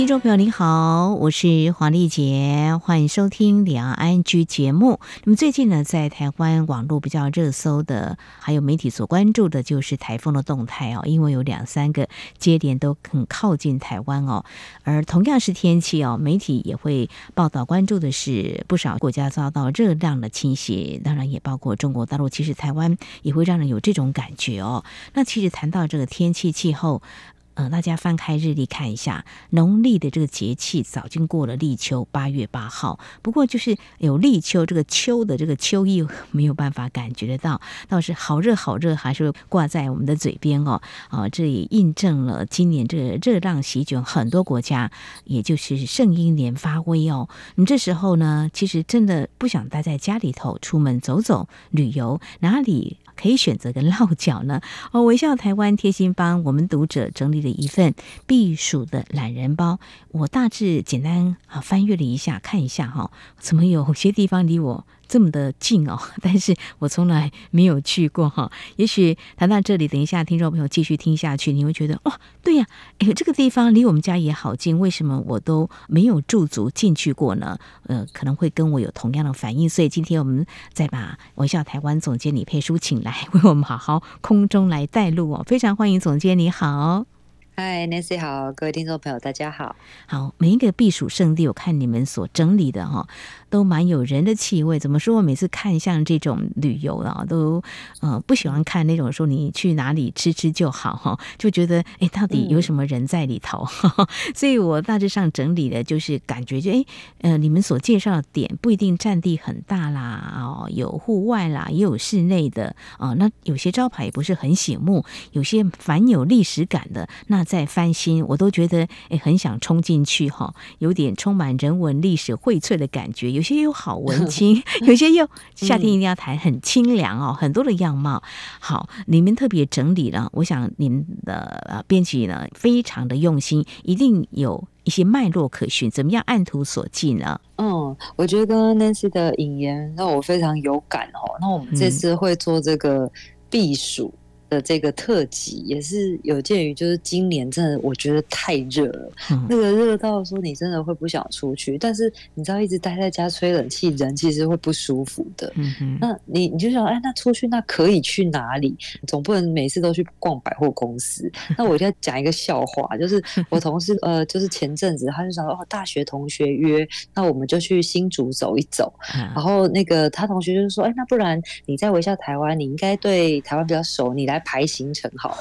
听众朋友您好，我是黄丽杰，欢迎收听两岸 ING 节目。那么最近呢，在台湾网络比较热搜的，还有媒体所关注的，就是台风的动态哦，因为有两三个节点都很靠近台湾哦。而同样是天气哦，媒体也会报道关注的是不少国家遭到热浪的侵袭，当然也包括中国大陆。其实台湾也会让人有这种感觉哦。那其实谈到这个天气气候。呃，大家翻开日历看一下，农历的这个节气早经过了立秋，八月八号。不过就是有立秋这个秋的这个秋意没有办法感觉得到，倒是好热好热，还是会挂在我们的嘴边哦。啊，这也印证了今年这个热浪席卷很多国家，也就是圣婴年发威哦。你这时候呢，其实真的不想待在家里头，出门走走旅游，哪里？可以选择个落脚呢？哦，微笑台湾贴心帮我们读者整理了一份避暑的懒人包。我大致简单啊翻阅了一下，看一下哈，怎么有些地方离我这么的近哦，但是我从来没有去过哈。也许谈到这里，等一下听众朋友继续听下去，你会觉得哇，对呀，哎，这个地方离我们家也好近，为什么我都没有驻足进去过呢？呃，可能会跟我有同样的反应，所以今天我们再把微笑台湾总监李佩书请来，为我们好好空中来带路哦。非常欢迎总监，你好。嗨，Nancy 好，各位听众朋友，大家好。好，每一个避暑胜地，我看你们所整理的哈。都蛮有人的气味，怎么说？我每次看像这种旅游啊，都呃不喜欢看那种说你去哪里吃吃就好哈，就觉得哎，到底有什么人在里头？嗯、所以我大致上整理的就是感觉就哎呃，你们所介绍的点不一定占地很大啦哦，有户外啦，也有室内的啊、哦。那有些招牌也不是很醒目，有些蛮有历史感的。那再翻新，我都觉得哎，很想冲进去哈，有点充满人文历史荟萃的感觉。有些又好文青，有些又夏天一定要谈很清凉哦，很多的样貌。好，你们特别整理了，我想你们的呃编辑呢非常的用心，一定有一些脉络可循，怎么样按图索骥呢？嗯，我觉得刚刚 Nancy 的引言让我非常有感哦。那我们这次会做这个避暑。的这个特辑也是有鉴于，就是今年真的我觉得太热了，嗯、那个热到说你真的会不想出去，但是你知道一直待在家吹冷气，人其实会不舒服的。嗯哼，那你你就想，哎，那出去那可以去哪里？总不能每次都去逛百货公司。那我一定要讲一个笑话，就是我同事呃，就是前阵子他就想说，哦，大学同学约，那我们就去新竹走一走。嗯、然后那个他同学就是说，哎，那不然你在微笑台湾，你应该对台湾比较熟，你来。排行程好，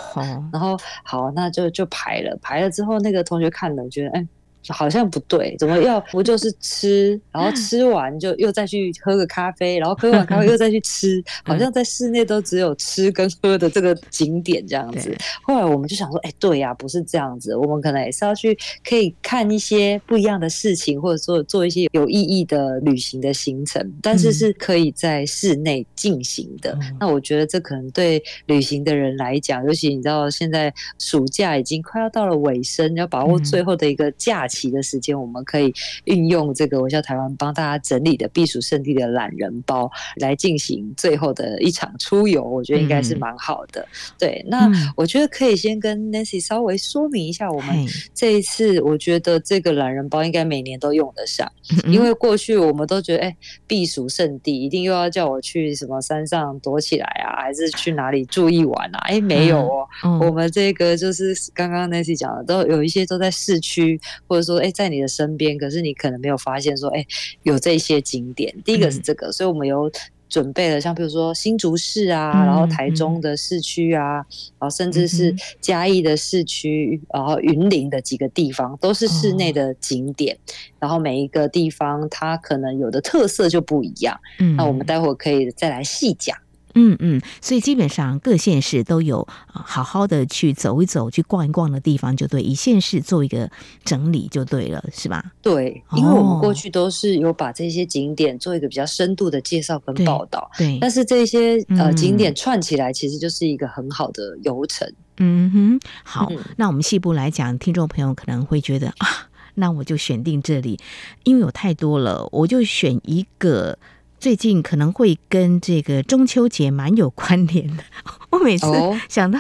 然后好，那就就排了，排了之后，那个同学看了，觉得哎。好像不对，怎么要 不就是吃，然后吃完就又再去喝个咖啡，然后喝完咖啡又再去吃，好像在室内都只有吃跟喝的这个景点这样子。后来我们就想说，哎，对呀，不是这样子，我们可能也是要去可以看一些不一样的事情，或者说做一些有意义的旅行的行程，但是是可以在室内进行的。那我觉得这可能对旅行的人来讲，尤其你知道现在暑假已经快要到了尾声，要把握最后的一个假期。期的时间，我们可以运用这个我叫台湾帮大家整理的避暑胜地的懒人包来进行最后的一场出游，我觉得应该是蛮好的。嗯、对，那我觉得可以先跟 Nancy 稍微说明一下，我们这一次我觉得这个懒人包应该每年都用得上，嗯、因为过去我们都觉得，哎，避暑胜地一定又要叫我去什么山上躲起来啊，还是去哪里住一晚啊？哎，没有哦，嗯、我们这个就是刚刚 Nancy 讲的，都有一些都在市区或者。说哎，在你的身边，可是你可能没有发现说哎，有这些景点。第一个是这个，嗯、所以我们有准备了，像比如说新竹市啊，嗯、然后台中的市区啊，嗯、然后甚至是嘉义的市区，嗯、然后云林的几个地方都是室内的景点。哦、然后每一个地方它可能有的特色就不一样。嗯，那我们待会可以再来细讲。嗯嗯，所以基本上各县市都有好好的去走一走、去逛一逛的地方，就对，以县市做一个整理就对了，是吧？对，因为我们过去都是有把这些景点做一个比较深度的介绍跟报道，对。对，但是这些呃景点串起来，其实就是一个很好的游程。嗯哼，好，嗯、那我们细部来讲，听众朋友可能会觉得啊。那我就选定这里，因为有太多了，我就选一个最近可能会跟这个中秋节蛮有关联的。我每次想到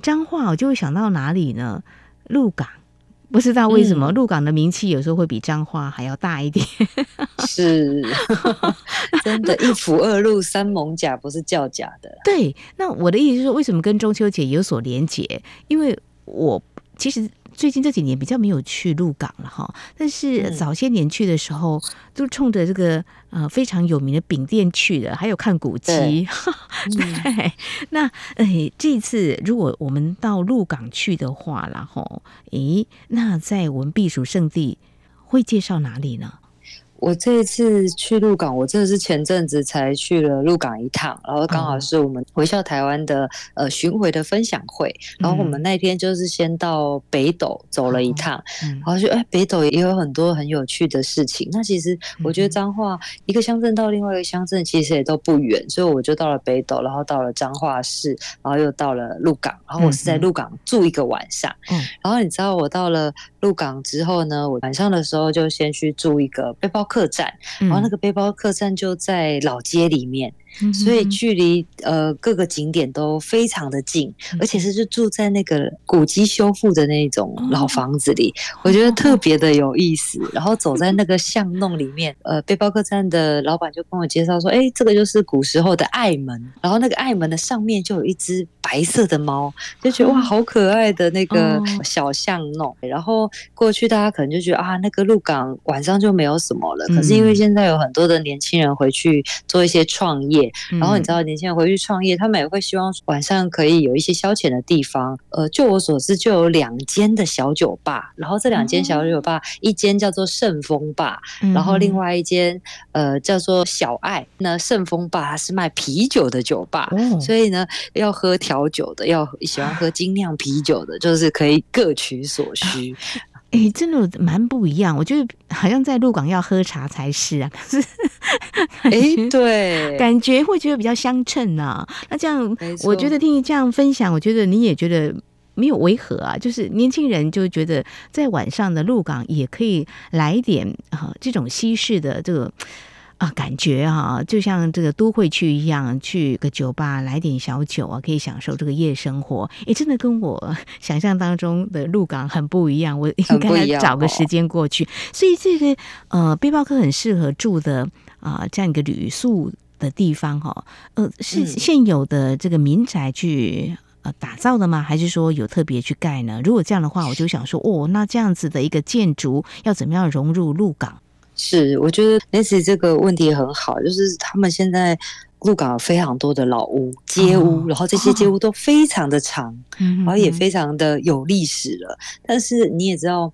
彰化，我就会想到哪里呢？鹿港。不知道为什么鹿港的名气有时候会比彰化还要大一点，是 真的，一府二鹿三艋甲不是叫假的。对，那我的意思是说，为什么跟中秋节有所连结？因为我其实。最近这几年比较没有去鹿港了哈，但是早些年去的时候，都冲着这个呃非常有名的饼店去的，还有看古迹。对，对，那诶，这次如果我们到鹿港去的话，然后诶，那在我们避暑胜地会介绍哪里呢？我这一次去鹿港，我真的是前阵子才去了鹿港一趟，然后刚好是我们回校台湾的呃巡回的分享会，然后我们那天就是先到北斗走了一趟，然后就哎北斗也有很多很有趣的事情。那其实我觉得彰化一个乡镇到另外一个乡镇其实也都不远，所以我就到了北斗，然后到了彰化市，然后又到了鹿港，然后我是在鹿港住一个晚上。然后你知道我到了鹿港之后呢，我晚上的时候就先去住一个背包客栈，然后那个背包客栈就在老街里面。所以距离呃各个景点都非常的近，而且是就住在那个古迹修复的那种老房子里，我觉得特别的有意思。然后走在那个巷弄里面，呃，背包客栈的老板就跟我介绍说，哎，这个就是古时候的爱门，然后那个爱门的上面就有一只白色的猫，就觉得哇，好可爱的那个小巷弄。然后过去大家可能就觉得啊，那个鹿港晚上就没有什么了，可是因为现在有很多的年轻人回去做一些创业。然后你知道，年轻人回去创业，他们也会希望晚上可以有一些消遣的地方。呃，就我所知，就有两间的小酒吧。然后这两间小酒吧，一间叫做圣丰吧，然后另外一间呃叫做小爱。那圣丰吧它是卖啤酒的酒吧，所以呢，要喝调酒的，要喜欢喝精酿啤酒的，就是可以各取所需。哎、欸，真的蛮不一样。我觉得好像在鹿港要喝茶才是啊，可是哎、欸，对，感觉会觉得比较相称啊。那这样，我觉得听你这样分享，我觉得你也觉得没有违和啊。就是年轻人就觉得在晚上的鹿港也可以来一点啊，这种西式的这个。啊，感觉啊，就像这个都会区一样，去个酒吧来点小酒啊，可以享受这个夜生活。也真的跟我 想象当中的鹿港很不一样。我应该找个时间过去。所以这个呃，背包客很适合住的啊、呃，这样一个旅宿的地方哈。呃，是现有的这个民宅去呃打造的吗？还是说有特别去盖呢？如果这样的话，我就想说，哦，那这样子的一个建筑要怎么样融入鹿港？是，我觉得 Nancy 这个问题很好，就是他们现在鹿港有非常多的老屋、街屋，然后这些街屋都非常的长，然后也非常的有历史了。但是你也知道，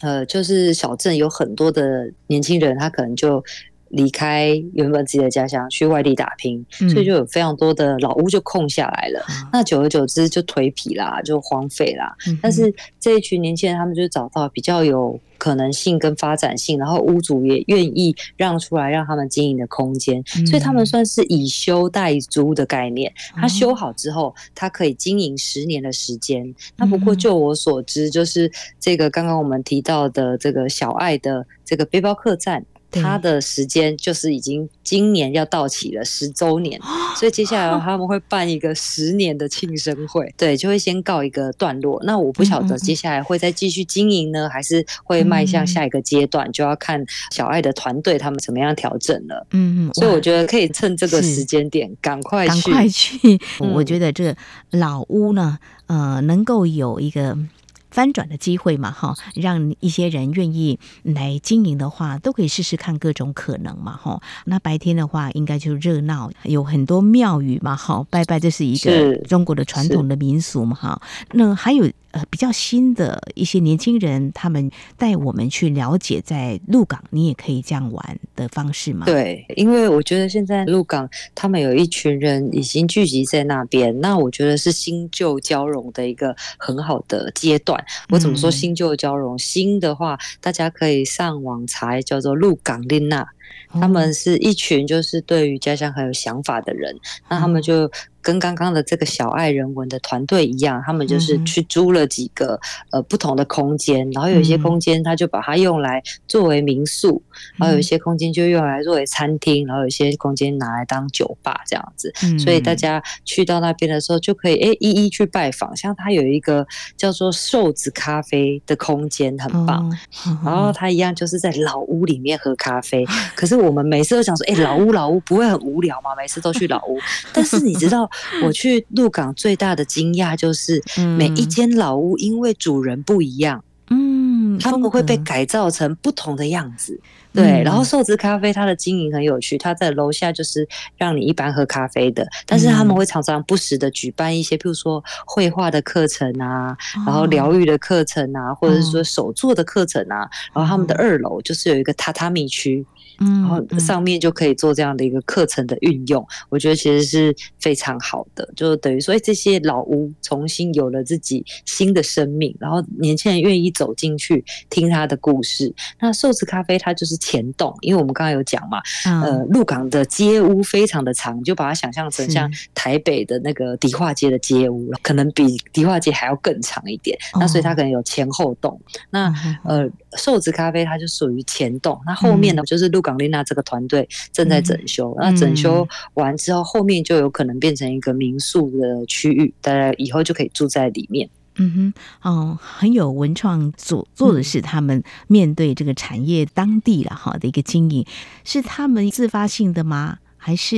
呃，就是小镇有很多的年轻人，他可能就离开原本自己的家乡去外地打拼，所以就有非常多的老屋就空下来了。那久而久之就颓圮啦，就荒废啦。但是这一群年轻人，他们就找到比较有。可能性跟发展性，然后屋主也愿意让出来让他们经营的空间，所以他们算是以修代租的概念。他修好之后，他可以经营十年的时间。那不过就我所知，就是这个刚刚我们提到的这个小爱的这个背包客栈。他的时间就是已经今年要到期了十周年，所以接下来他们会办一个十年的庆生会，对，就会先告一个段落。那我不晓得接下来会再继续经营呢，还是会迈向下一个阶段，就要看小爱的团队他们怎么样调整了。嗯嗯，所以我觉得可以趁这个时间点赶快去，赶快去。我觉得这个老屋呢，呃，能够有一个。翻转的机会嘛，哈，让一些人愿意来经营的话，都可以试试看各种可能嘛，哈。那白天的话，应该就热闹，有很多庙宇嘛，哈，拜拜，这是一个中国的传统的民俗嘛，哈。那还有。呃，比较新的一些年轻人，他们带我们去了解在鹿港，你也可以这样玩的方式吗？对，因为我觉得现在鹿港他们有一群人已经聚集在那边，那我觉得是新旧交融的一个很好的阶段。我怎么说新旧交融？嗯、新的话，大家可以上网查，叫做鹿港丽娜。他们是一群就是对于家乡很有想法的人，那他们就。跟刚刚的这个小爱人文的团队一样，他们就是去租了几个呃不同的空间，然后有一些空间他就把它用来作为民宿，然后有一些空间就用来作为餐厅，然后有一些空间拿来当酒吧这样子。所以大家去到那边的时候就可以哎一一去拜访，像他有一个叫做瘦子咖啡的空间，很棒。然后 他一样就是在老屋里面喝咖啡，可是我们每次都想说，哎老屋老屋不会很无聊吗？每次都去老屋，但是你知道。我去鹿港最大的惊讶就是，每一间老屋因为主人不一样，嗯，他们会被改造成不同的样子。对，然后寿司咖啡它的经营很有趣，它在楼下就是让你一般喝咖啡的，但是他们会常常不时的举办一些，譬如说绘画的课程啊，然后疗愈的课程啊，或者是说手作的课程啊，然后他们的二楼就是有一个榻榻米区。然后上面就可以做这样的一个课程的运用，我觉得其实是非常好的，就等于说这些老屋重新有了自己新的生命，然后年轻人愿意走进去听他的故事。那寿司咖啡它就是前栋，因为我们刚刚有讲嘛，呃，鹿港的街屋非常的长，就把它想象成像台北的那个迪化街的街屋，可能比迪化街还要更长一点。那所以它可能有前后栋。那呃，寿司咖啡它就属于前栋，那后面呢就是鹿港。港丽娜这个团队正在整修，那整修完之后，后面就有可能变成一个民宿的区域，大家以后就可以住在里面。嗯哼，哦，很有文创所做的是他们面对这个产业当地了哈的一个经营，是他们自发性的吗？还是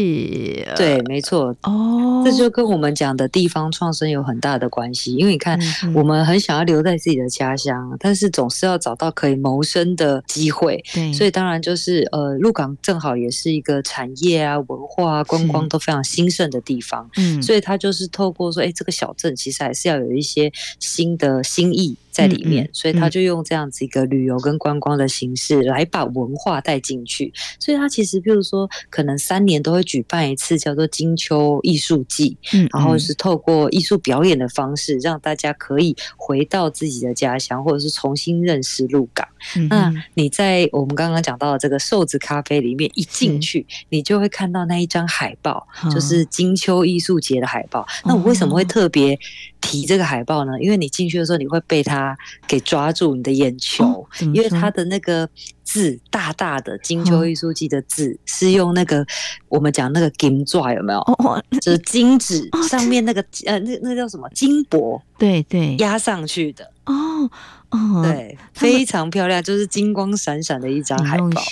对，没错哦，这就跟我们讲的地方创生有很大的关系。因为你看，我们很想要留在自己的家乡，但是总是要找到可以谋生的机会。对，所以当然就是呃，鹿港正好也是一个产业啊、文化啊、观光都非常兴盛的地方。嗯，所以他就是透过说，哎，这个小镇其实还是要有一些新的新意。在里面，所以他就用这样子一个旅游跟观光的形式来把文化带进去。所以他其实，比如说，可能三年都会举办一次叫做金秋艺术季，然后是透过艺术表演的方式，让大家可以回到自己的家乡，或者是重新认识鹿港。那你在我们刚刚讲到的这个瘦子咖啡里面一进去，你就会看到那一张海报，就是金秋艺术节的海报。那我为什么会特别提这个海报呢？因为你进去的时候，你会被它给抓住你的眼球，哦、因为它的那个字大大的“金秋艺术季”的字是用那个我们讲那个金纸有没有？哦，就是金纸上面那个呃，那那叫什么金箔？对对，压上去的哦哦，对，非常漂亮，就是金光闪闪的一张海报。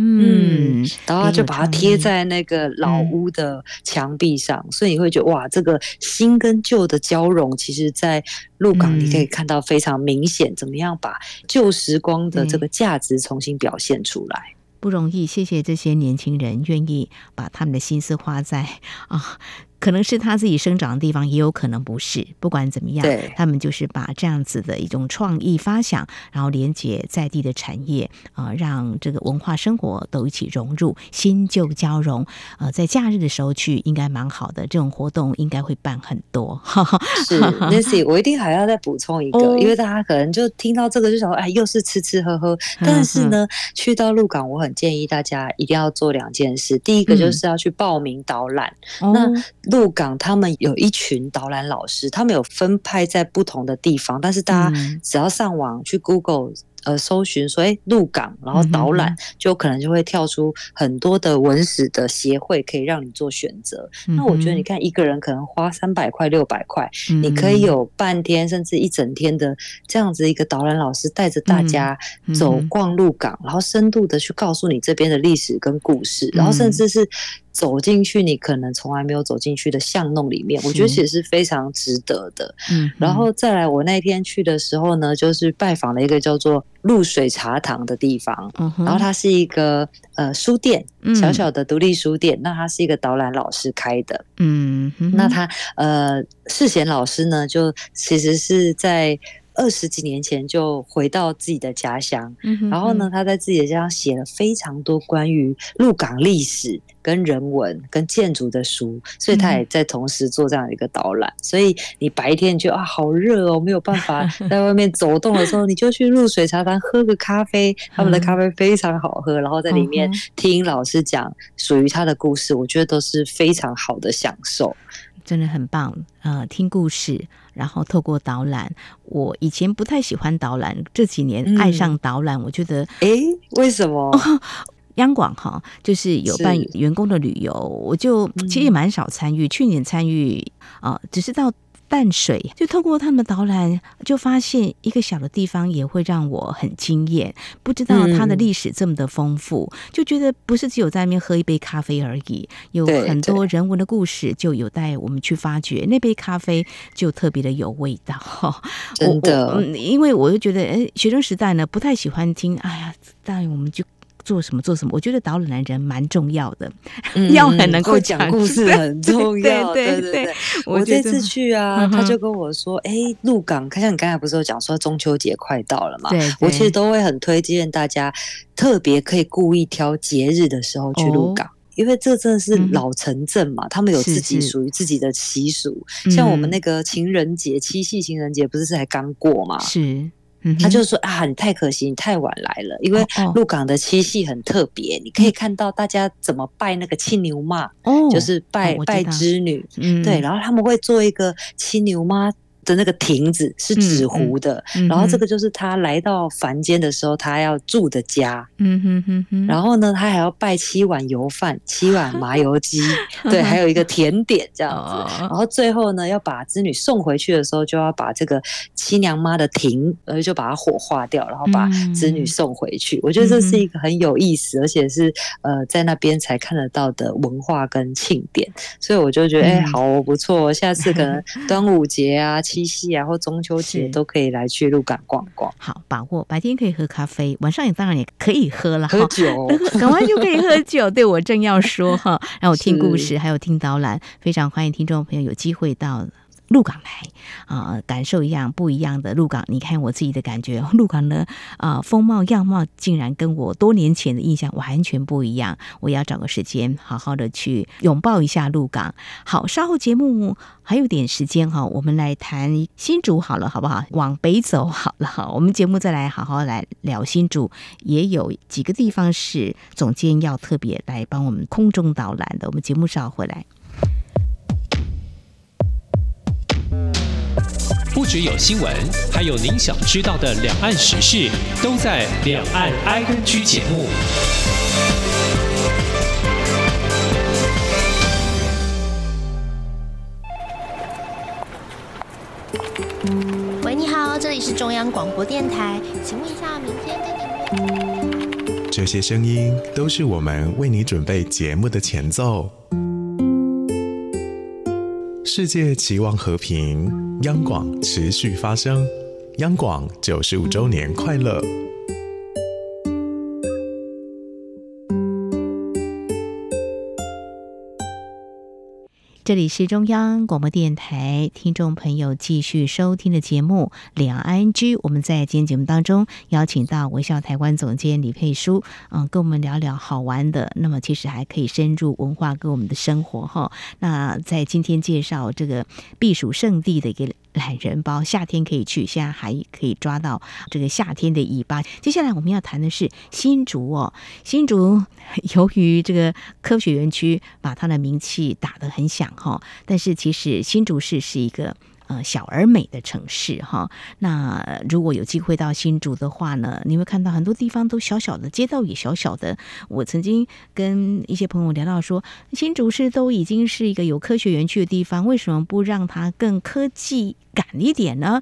嗯，然后就把它贴在那个老屋的墙壁上，嗯、所以你会觉得哇，这个新跟旧的交融，其实，在鹿港你可以看到非常明显，怎么样把旧时光的这个价值重新表现出来。不容易，谢谢这些年轻人愿意把他们的心思花在啊。可能是他自己生长的地方，也有可能不是。不管怎么样，他们就是把这样子的一种创意发想，然后连接在地的产业啊、呃，让这个文化生活都一起融入，新旧交融。呃，在假日的时候去应该蛮好的，这种活动应该会办很多。是，Nancy，我一定还要再补充一个，哦、因为大家可能就听到这个就想说，哎，又是吃吃喝喝。但是呢，嗯、去到鹿港，我很建议大家一定要做两件事。第一个就是要去报名导览。嗯、那鹿港他们有一群导览老师，他们有分派在不同的地方，但是大家只要上网去 Google。呃，搜寻说，哎，鹿港，然后导览，就可能就会跳出很多的文史的协会，可以让你做选择。嗯、那我觉得，你看一个人可能花三百块、六百块，你可以有半天甚至一整天的这样子一个导览老师带着大家走逛鹿港，嗯、然后深度的去告诉你这边的历史跟故事，嗯、然后甚至是。走进去，你可能从来没有走进去的巷弄里面，我觉得其实是非常值得的。嗯，然后再来，我那天去的时候呢，就是拜访了一个叫做露水茶堂的地方，然后它是一个呃书店，小小的独立书店。那它是一个导览老师开的，嗯，那他呃世贤老师呢，就其实是在。二十几年前就回到自己的家乡，然后呢，他在自己的家乡写了非常多关于鹿港历史、跟人文、跟建筑的书，所以他也在同时做这样一个导览。所以你白天就啊好热哦，没有办法 在外面走动的时候，你就去露水茶摊喝个咖啡，他们的咖啡非常好喝，然后在里面听老师讲属于他的故事，我觉得都是非常好的享受。真的很棒，呃，听故事，然后透过导览。我以前不太喜欢导览，这几年爱上导览。嗯、我觉得，哎，为什么？哦、央广哈，就是有办员工的旅游，我就其实也蛮少参与。嗯、去年参与啊、呃，只是到。淡水就透过他们的导览，就发现一个小的地方也会让我很惊艳。不知道它的历史这么的丰富，嗯、就觉得不是只有在那边喝一杯咖啡而已，有很多人文的故事就有待我们去发掘。那杯咖啡就特别的有味道，真的。嗯，因为我就觉得，哎，学生时代呢不太喜欢听，哎呀，但我们就。做什么做什么？我觉得导览的人蛮重要的，嗯、要很能够讲故事很重要。对对对，我这次去啊，嗯、他就跟我说：“哎，鹿港，像你刚才不是有讲说中秋节快到了嘛？对，对，我其实都会很推荐大家，特别可以故意挑节日的时候去鹿港，哦、因为这真的是老城镇嘛，嗯、他们有自己属于自己的习俗。是是像我们那个情人节，七夕情人节不是才刚过嘛？是。”他就说啊，你太可惜，你太晚来了，因为鹿港的七夕很特别，你可以看到大家怎么拜那个青牛妈，就是拜拜织女，对，然后他们会做一个青牛妈。的那个亭子是纸糊的，嗯嗯、然后这个就是他来到凡间的时候，他要住的家。嗯哼哼哼。然后呢，他还要拜七碗油饭、七碗麻油鸡，对，还有一个甜点这样子。然后最后呢，要把织女送回去的时候，就要把这个七娘妈的亭，呃，就把它火化掉，然后把织女送回去。嗯、我觉得这是一个很有意思，而且是呃在那边才看得到的文化跟庆典。所以我就觉得，哎、好不错，下次可能端午节啊。七夕啊，或中秋节都可以来去鹿港逛逛。好，把握白天可以喝咖啡，晚上也当然也可以喝了，喝酒，赶快就可以喝酒。对，我正要说哈，让我听故事，还有听导览，非常欢迎听众朋友有机会到。鹿港来啊、感受一样不一样的鹿港。你看我自己的感觉，鹿港的啊、风貌样貌竟然跟我多年前的印象完全不一样。我要找个时间好好的去拥抱一下鹿港。好，稍后节目还有点时间哈，我们来谈新竹好了，好不好？往北走好了哈，我们节目再来好好来聊新竹，也有几个地方是总监要特别来帮我们空中导览的。我们节目稍后回来。只有新闻，还有您想知道的两岸时事，都在《两岸 ING》节目。喂，你好，这里是中央广播电台，请问一下，明天跟你这些声音都是我们为你准备节目的前奏。世界期望和平，央广持续发声，央广九十五周年快乐。这里是中央广播电台，听众朋友继续收听的节目《两岸居》。我们在今天节目当中邀请到微笑台湾总监李佩书，嗯，跟我们聊聊好玩的。那么其实还可以深入文化跟我们的生活哈。那在今天介绍这个避暑胜地的一个。懒人包，夏天可以去，现在还可以抓到这个夏天的尾巴。接下来我们要谈的是新竹哦，新竹 由于这个科学园区把它的名气打得很响哈，但是其实新竹市是一个。呃，小而美的城市哈。那如果有机会到新竹的话呢，你会看到很多地方都小小的，街道也小小的。我曾经跟一些朋友聊到说，新竹市都已经是一个有科学园区的地方，为什么不让它更科技感一点呢？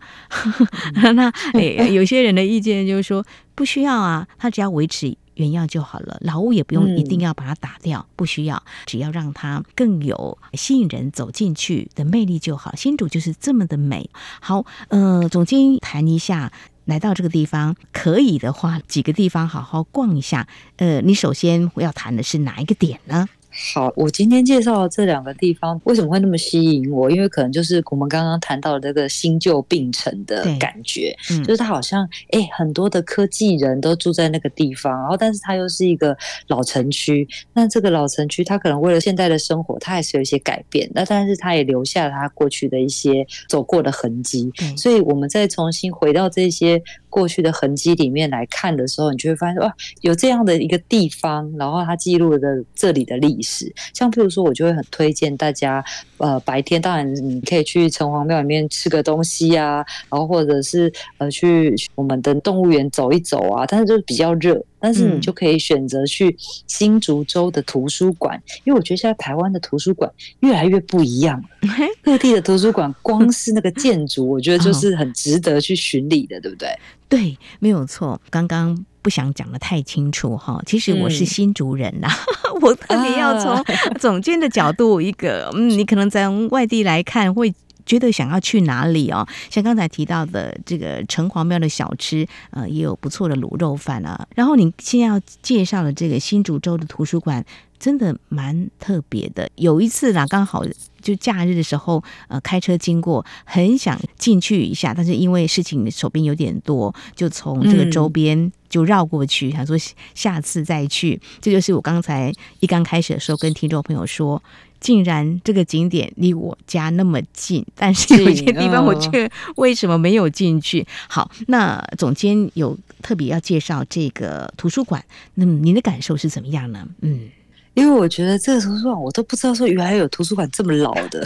那 诶，有些人的意见就是说，不需要啊，它只要维持。原样就好了，老屋也不用一定要把它打掉，嗯、不需要，只要让它更有吸引人走进去的魅力就好。新竹就是这么的美。好，呃，总监谈一下，来到这个地方，可以的话，几个地方好好逛一下。呃，你首先要谈的是哪一个点呢？好，我今天介绍的这两个地方为什么会那么吸引我？因为可能就是我们刚刚谈到的这个新旧并存的感觉，嗯、就是它好像哎、欸，很多的科技人都住在那个地方，然后但是它又是一个老城区。那这个老城区，它可能为了现在的生活，它还是有一些改变。那但是它也留下了它过去的一些走过的痕迹。嗯、所以我们再重新回到这些过去的痕迹里面来看的时候，你就会发现哇，有这样的一个地方，然后它记录了这里的历史。像譬如说，我就会很推荐大家，呃，白天当然你可以去城隍庙里面吃个东西啊，然后或者是呃去我们的动物园走一走啊，但是就是比较热，但是你就可以选择去新竹州的图书馆，因为我觉得现在台湾的图书馆越来越不一样了，各地的图书馆光 是那个建筑，我觉得就是很值得去巡礼的，对不对？对，没有错。刚刚。不想讲的太清楚哈，其实我是新竹人呐，嗯、我特别要从 总监的角度，一个嗯，你可能在外地来看会觉得想要去哪里哦，像刚才提到的这个城隍庙的小吃，呃，也有不错的卤肉饭啊。然后你现在要介绍的这个新竹州的图书馆，真的蛮特别的。有一次啦，刚好就假日的时候，呃，开车经过，很想进去一下，但是因为事情手边有点多，就从这个周边。就绕过去，想说下次再去。这就是我刚才一刚开始的时候跟听众朋友说，竟然这个景点离我家那么近，但是有些地方我却为什么没有进去？好，那总监有特别要介绍这个图书馆，那么您的感受是怎么样呢？嗯。因为我觉得这个图书馆，我都不知道说原来有图书馆这么老的，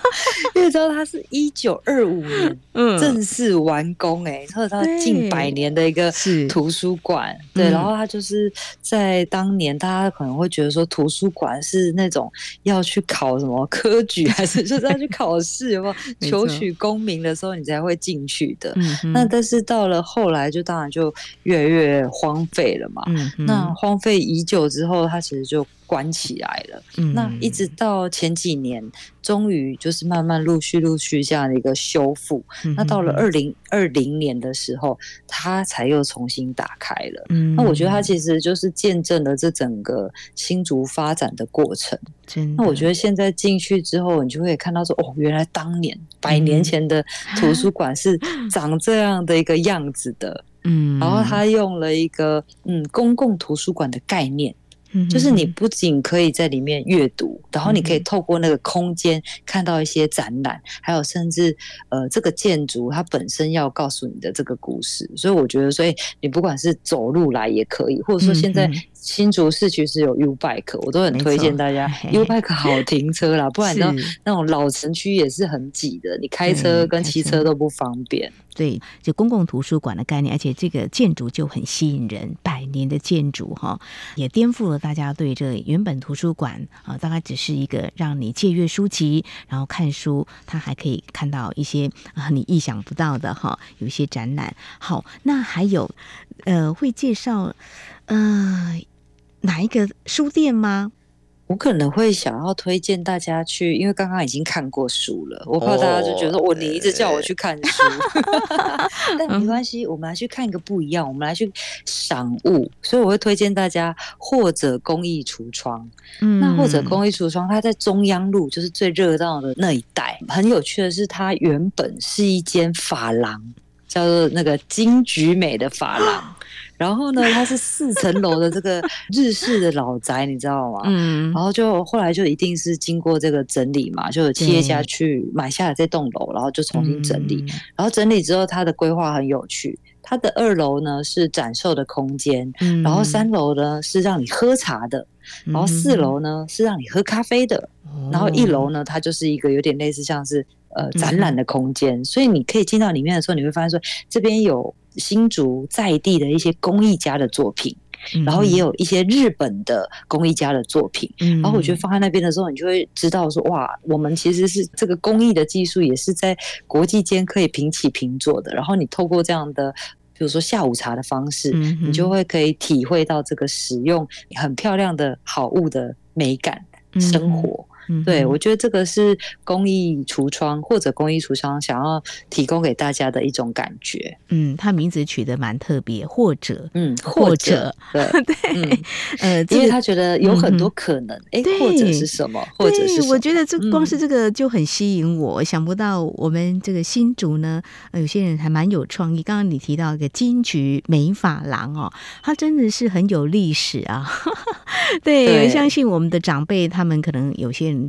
因为知道它是一九二五年正式完工，哎，或者它近百年的一个图书馆，对，然后它就是在当年，大家可能会觉得说图书馆是那种要去考什么科举，还是就是要去考试，有没有 求取功名的时候你才会进去的。那但是到了后来，就当然就越来越荒废了嘛。那荒废已久之后，它其实就。关起来了，那一直到前几年，终于就是慢慢陆续陆续这样的一个修复。那到了二零二零年的时候，它才又重新打开了。那我觉得它其实就是见证了这整个新竹发展的过程。那我觉得现在进去之后，你就会看到说，哦，原来当年百年前的图书馆是长这样的一个样子的。嗯，然后他用了一个嗯公共图书馆的概念。就是你不仅可以在里面阅读，然后你可以透过那个空间看到一些展览，还有甚至呃这个建筑它本身要告诉你的这个故事。所以我觉得，所以你不管是走路来也可以，或者说现在新竹市区是有 U Bike，我都很推荐大家 U Bike 好停车啦，不然你知道那种老城区也是很挤的，你开车跟骑车都不方便。对，就公共图书馆的概念，而且这个建筑就很吸引人，百年的建筑哈，也颠覆了大家对这原本图书馆啊，大概只是一个让你借阅书籍，然后看书，它还可以看到一些啊你意想不到的哈，有一些展览。好，那还有呃会介绍呃哪一个书店吗？我可能会想要推荐大家去，因为刚刚已经看过书了，我怕大家就觉得我、哦、你一直叫我去看书，但没关系，我们来去看一个不一样，我们来去赏物，所以我会推荐大家或者公益橱窗，嗯，那或者公益橱窗，它在中央路就是最热闹的那一带，很有趣的是，它原本是一间发廊，叫做那个金菊美的发廊。然后呢，它是四层楼的这个 日式的老宅，你知道吗？嗯。然后就后来就一定是经过这个整理嘛，就有企业家去买下了这栋楼，然后就重新整理。然后整理之后，它的规划很有趣。它的二楼呢是展售的空间，然后三楼呢是让你喝茶的，然后四楼呢是让你喝咖啡的，然后一楼呢它就是一个有点类似像是呃展览的空间。所以你可以进到里面的时候，你会发现说这边有。新竹在地的一些工艺家的作品，然后也有一些日本的工艺家的作品，然后我觉得放在那边的时候，你就会知道说，哇，我们其实是这个工艺的技术也是在国际间可以平起平坐的。然后你透过这样的，比如说下午茶的方式，你就会可以体会到这个使用很漂亮的好物的美感生活。嗯，对，我觉得这个是工艺橱窗或者工艺橱窗想要提供给大家的一种感觉。嗯，他名字取得蛮特别，或者，嗯，或者，对对，嗯、呃，因为他觉得有很多可能，哎、嗯，或者是什么，或者是我觉得这光是这个就很吸引我。嗯、想不到我们这个新竹呢，有些人还蛮有创意。刚刚你提到一个金菊美发廊哦，它真的是很有历史啊。对，对相信我们的长辈，他们可能有些人。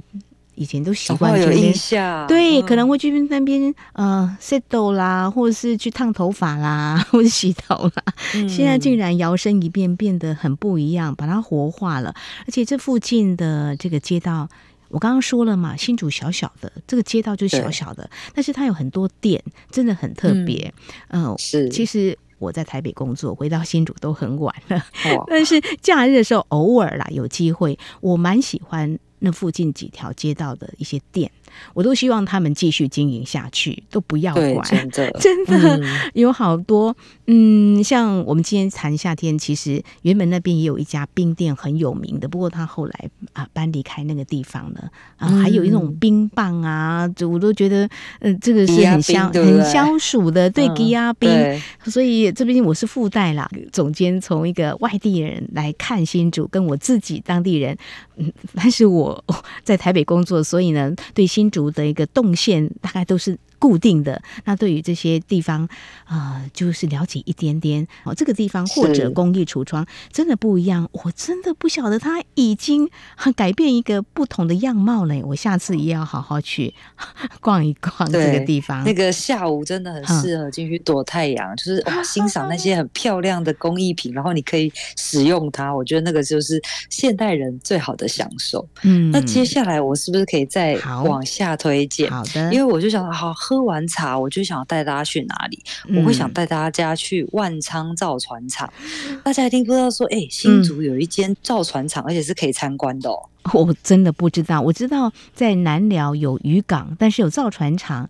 以前都习惯去印象，对，嗯、可能会去那边呃 settle 啦，或者是去烫头发啦，或者洗头啦。嗯、现在竟然摇身一变，变得很不一样，把它活化了。而且这附近的这个街道，我刚刚说了嘛，新竹小小的，这个街道就是小小的，但是它有很多店，真的很特别。嗯、呃，是，其实我在台北工作，回到新竹都很晚了，哇 但是假日的时候偶尔啦有机会，我蛮喜欢。那附近几条街道的一些店，我都希望他们继续经营下去，都不要管。真的，真的有好多，嗯，像我们今天谈夏天，其实原本那边也有一家冰店很有名的，不过他后来啊搬离开那个地方了啊。还有一种冰棒啊，就我都觉得，呃，这个是很消很消暑的，对，鸡鸭冰。所以这边我是附带啦，总监从一个外地人来看新竹，跟我自己当地人，嗯，但是我。在台北工作，所以呢，对新竹的一个动线大概都是固定的。那对于这些地方啊、呃，就是了解一点点哦。这个地方或者工艺橱窗真的不一样，我真的不晓得它已经改变一个不同的样貌了。我下次也要好好去逛一逛这个地方。那个下午真的很适合进去躲太阳，嗯、就是哇，欣赏那些很漂亮的工艺品，然后你可以使用它。我觉得那个就是现代人最好的享受。嗯。那接下来我是不是可以再往下推荐？好的，因为我就想，好，喝完茶，我就想要带大家去哪里？嗯、我会想带大家去万昌造船厂。大家一定不知道说，哎、欸，新竹有一间造船厂，嗯、而且是可以参观的哦。我真的不知道，我知道在南寮有渔港，但是有造船厂。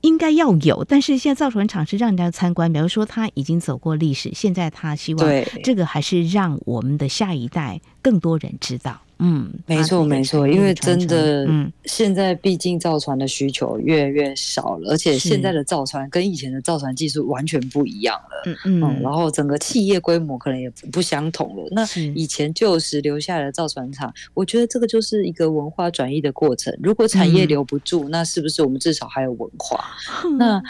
应该要有，但是现在造船厂是让人家参观，比如说他已经走过历史，现在他希望这个还是让我们的下一代更多人知道。嗯，没错没错，因为真的，嗯，现在毕竟造船的需求越来越少了，而且现在的造船跟以前的造船技术完全不一样了。嗯嗯，嗯，然后整个企业规模可能也不相同了。那以前旧时留下来的造船厂，我觉得这个就是一个文化转移的过程。如果产业留不住，嗯、那是不是我们至少还有文化？嗯、那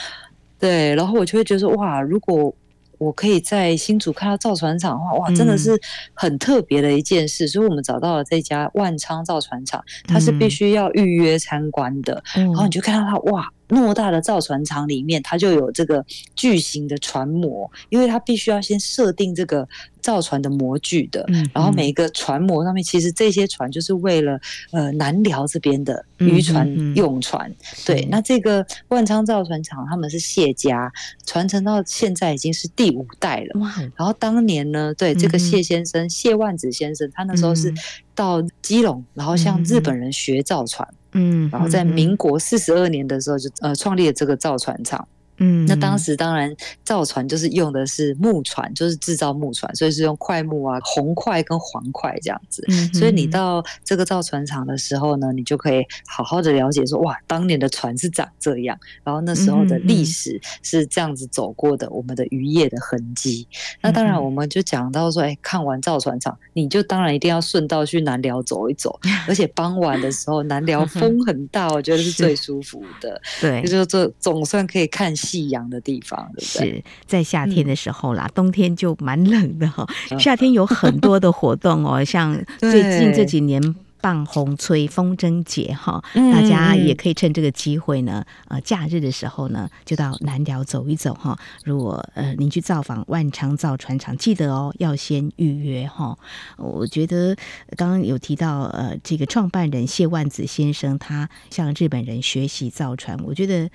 对，然后我就会觉得说，哇，如果。我可以在新竹看到造船厂的话，哇，真的是很特别的一件事。嗯、所以我们找到了这家万昌造船厂，它是必须要预约参观的。嗯、然后你就看到它，哇，那么大的造船厂里面，它就有这个巨型的船模，因为它必须要先设定这个。造船的模具的，然后每一个船模上面，其实这些船就是为了呃南寮这边的渔船用船。对，那这个万昌造船厂他们是谢家，传承到现在已经是第五代了。哇！然后当年呢，对这个谢先生、嗯、谢万子先生，他那时候是到基隆，然后向日本人学造船。嗯，然后在民国四十二年的时候就呃创立了这个造船厂。嗯，那当时当然造船就是用的是木船，就是制造木船，所以是用块木啊，红块跟黄块这样子。嗯，所以你到这个造船厂的时候呢，你就可以好好的了解说，哇，当年的船是长这样，然后那时候的历史是这样子走过的，我们的渔业的痕迹。嗯、那当然，我们就讲到说，哎，看完造船厂，你就当然一定要顺道去南寮走一走，而且傍晚的时候，南寮风很大，我觉得是最舒服的。对，就是这总算可以看。夕阳的地方，对不对？是在夏天的时候啦，嗯、冬天就蛮冷的哈。夏天有很多的活动哦，像最近这几年。棒红吹风筝节哈，大家也可以趁这个机会呢，呃，假日的时候呢，就到南寮走一走哈。如果呃您去造访万昌造船厂，记得哦要先预约哈。我觉得刚刚有提到呃这个创办人谢万子先生，他向日本人学习造船，我觉得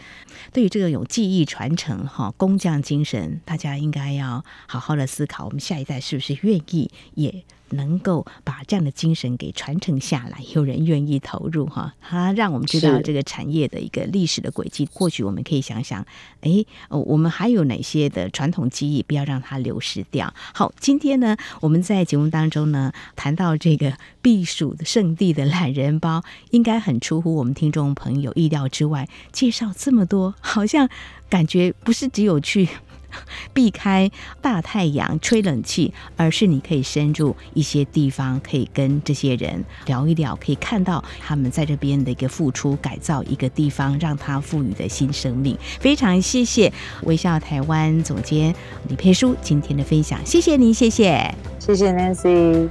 对于这个有技艺传承哈工匠精神，大家应该要好好的思考，我们下一代是不是愿意也。能够把这样的精神给传承下来，有人愿意投入哈，它让我们知道这个产业的一个历史的轨迹。或许我们可以想想，哎，我们还有哪些的传统技艺，不要让它流失掉。好，今天呢，我们在节目当中呢，谈到这个避暑的圣地的懒人包，应该很出乎我们听众朋友意料之外。介绍这么多，好像感觉不是只有去。避开大太阳吹冷气，而是你可以深入一些地方，可以跟这些人聊一聊，可以看到他们在这边的一个付出，改造一个地方，让它赋予的新生命。非常谢谢微笑台湾总监李佩书今天的分享，谢谢您，谢谢，谢谢 Nancy。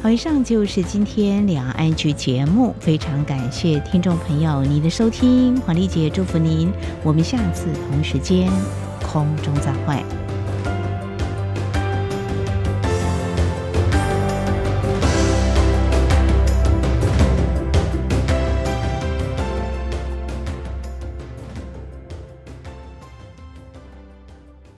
好，以上就是今天两岸区节目，非常感谢听众朋友您的收听，黄丽姐祝福您，我们下次同时间。空中再会。